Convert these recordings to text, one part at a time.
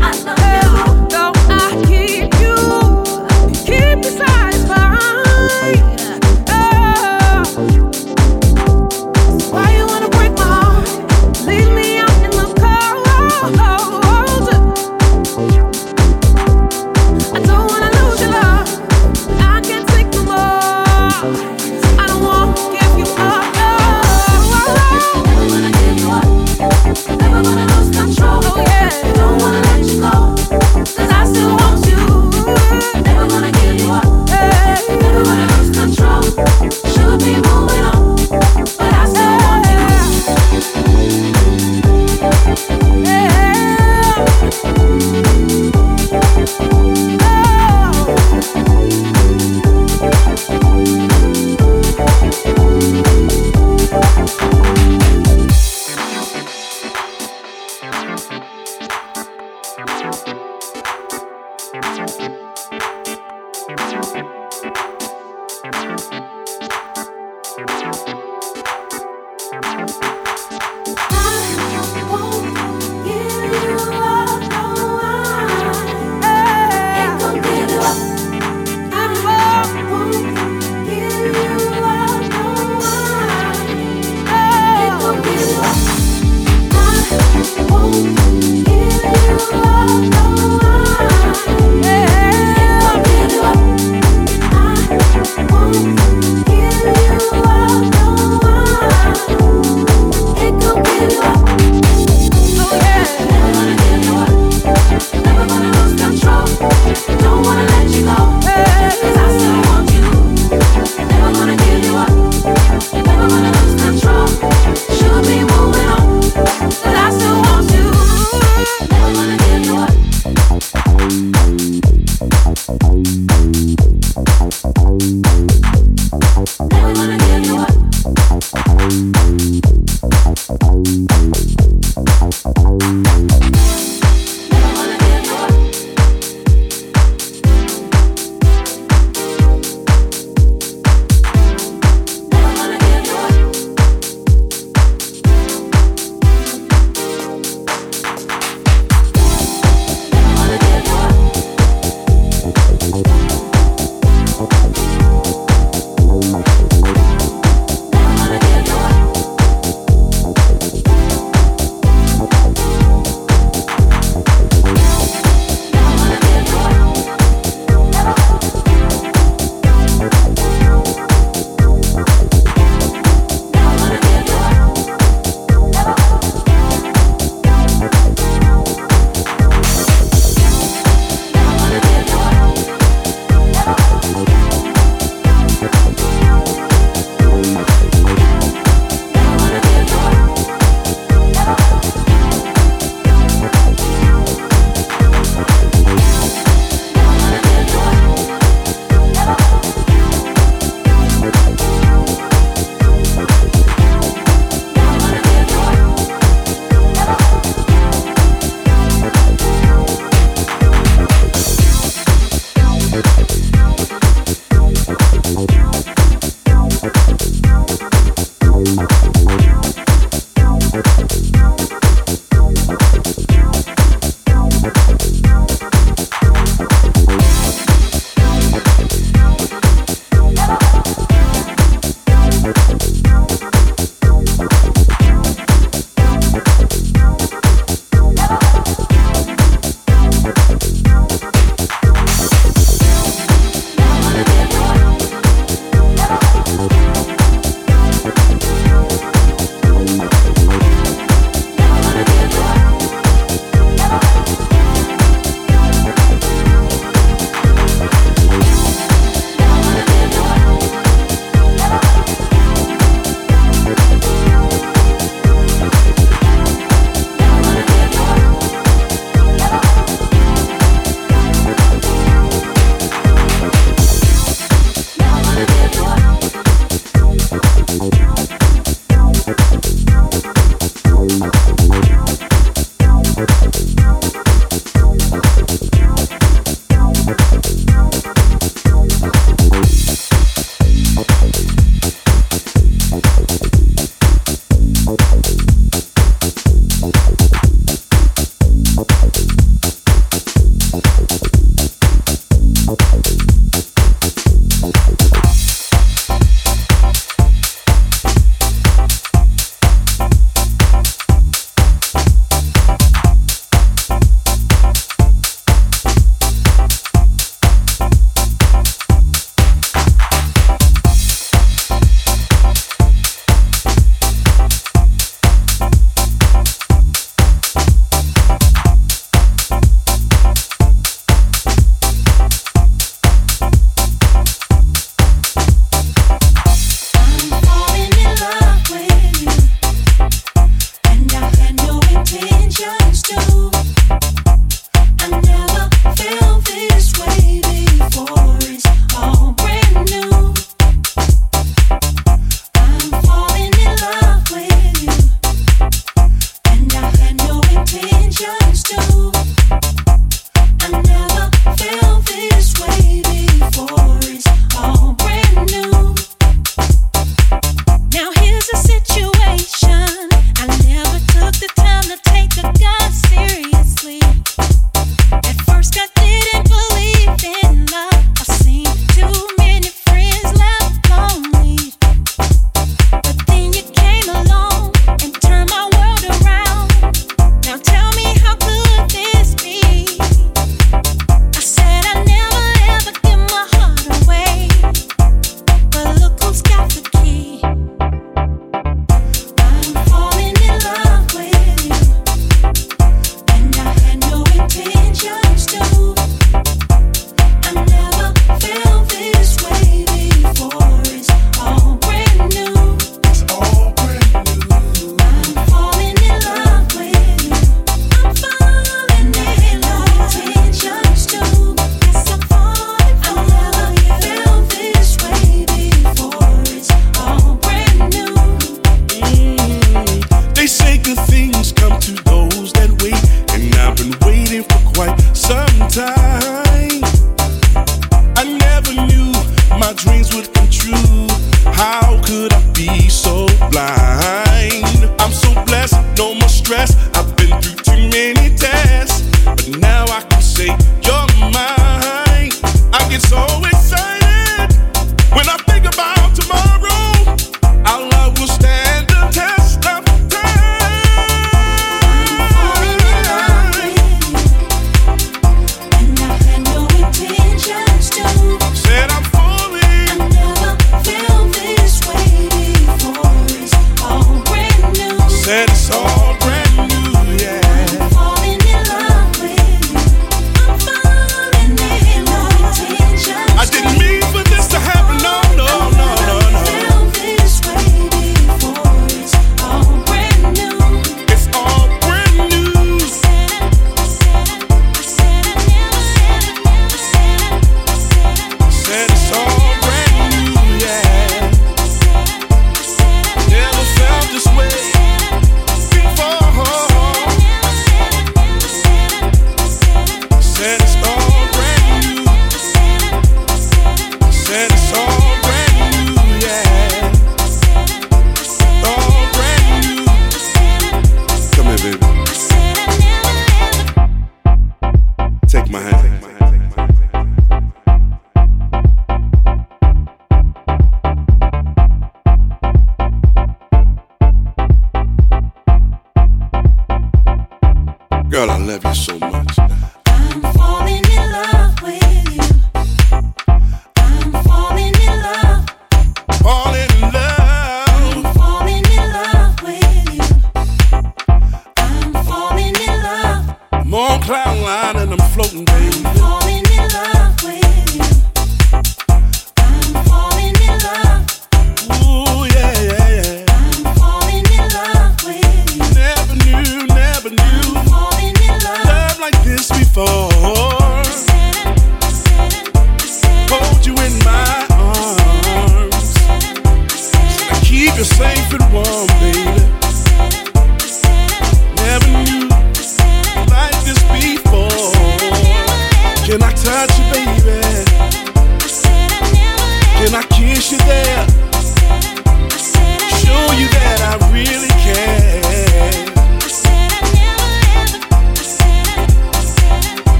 Never gonna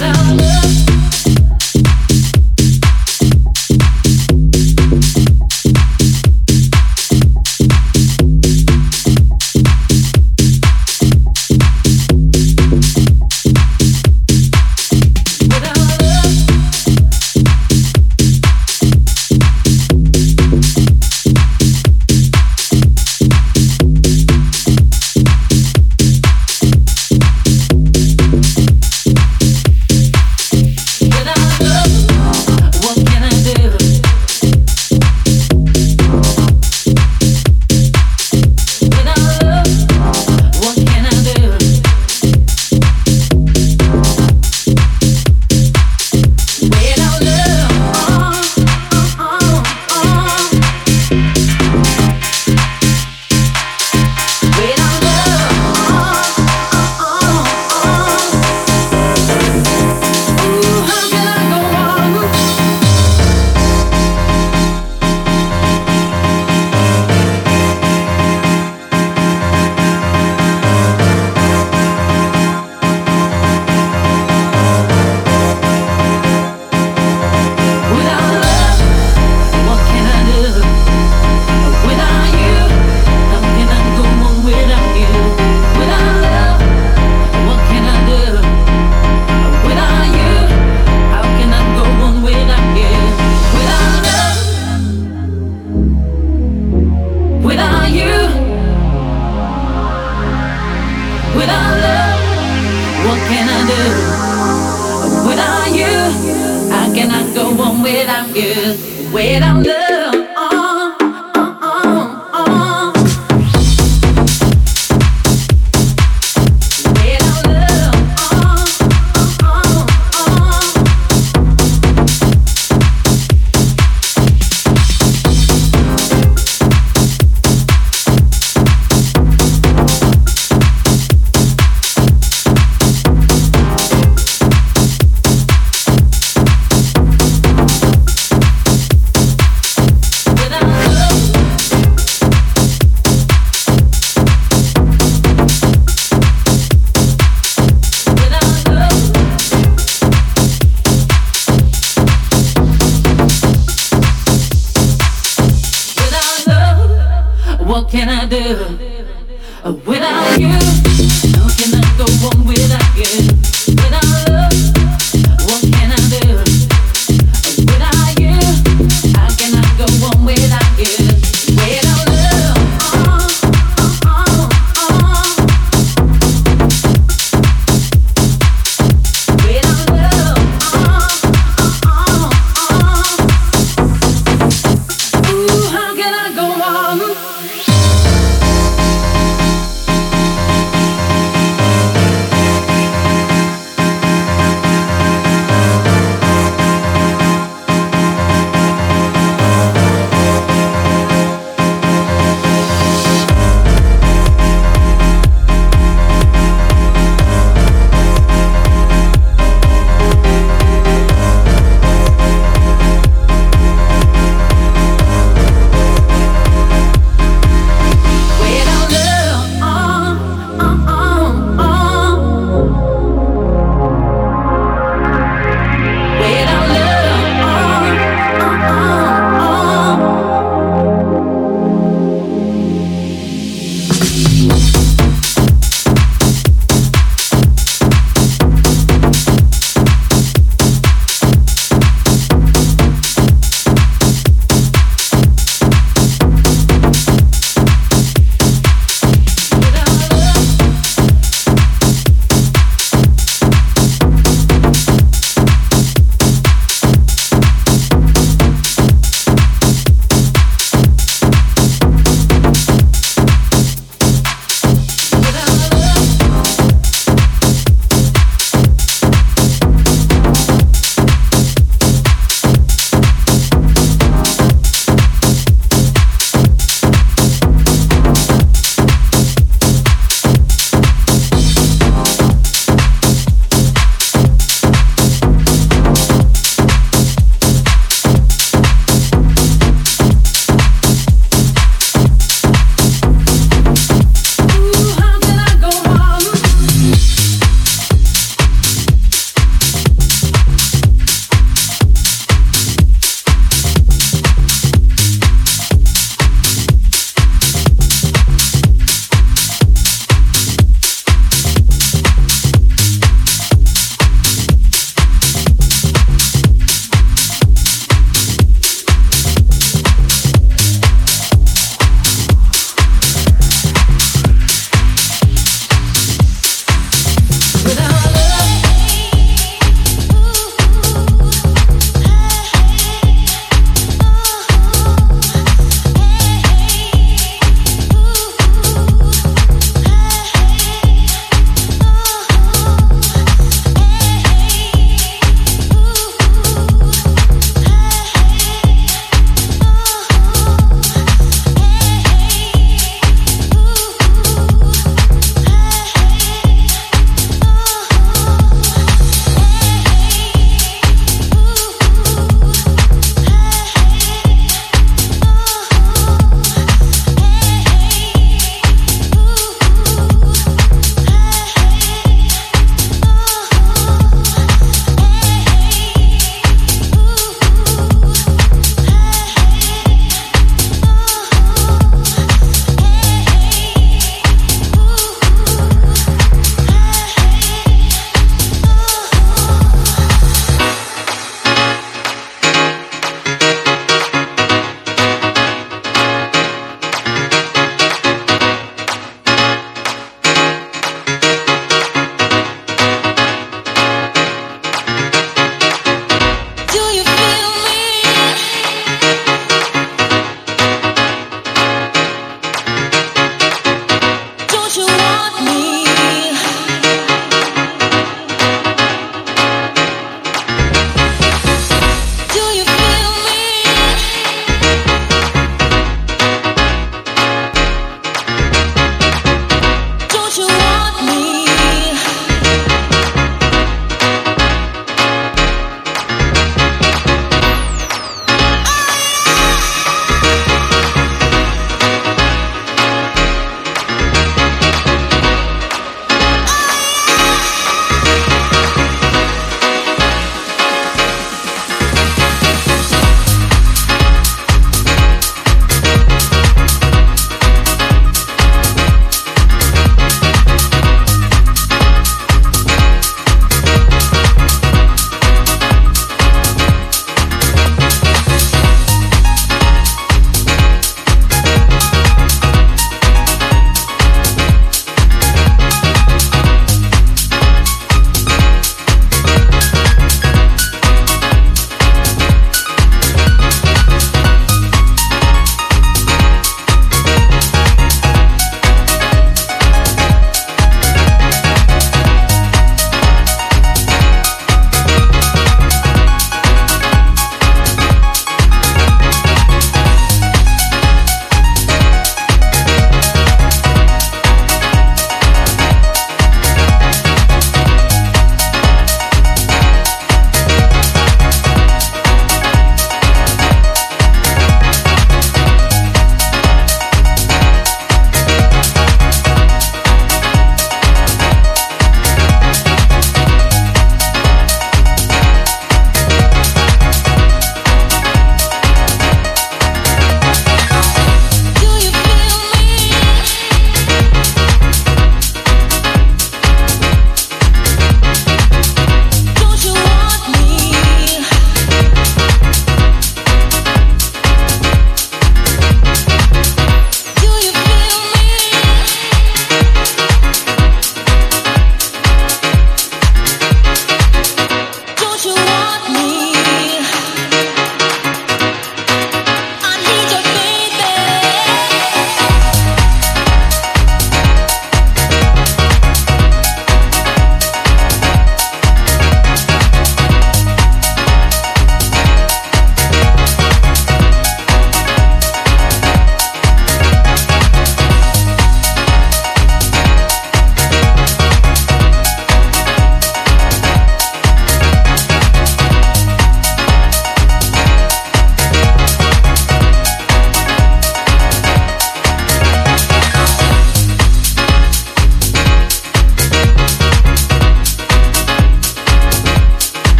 without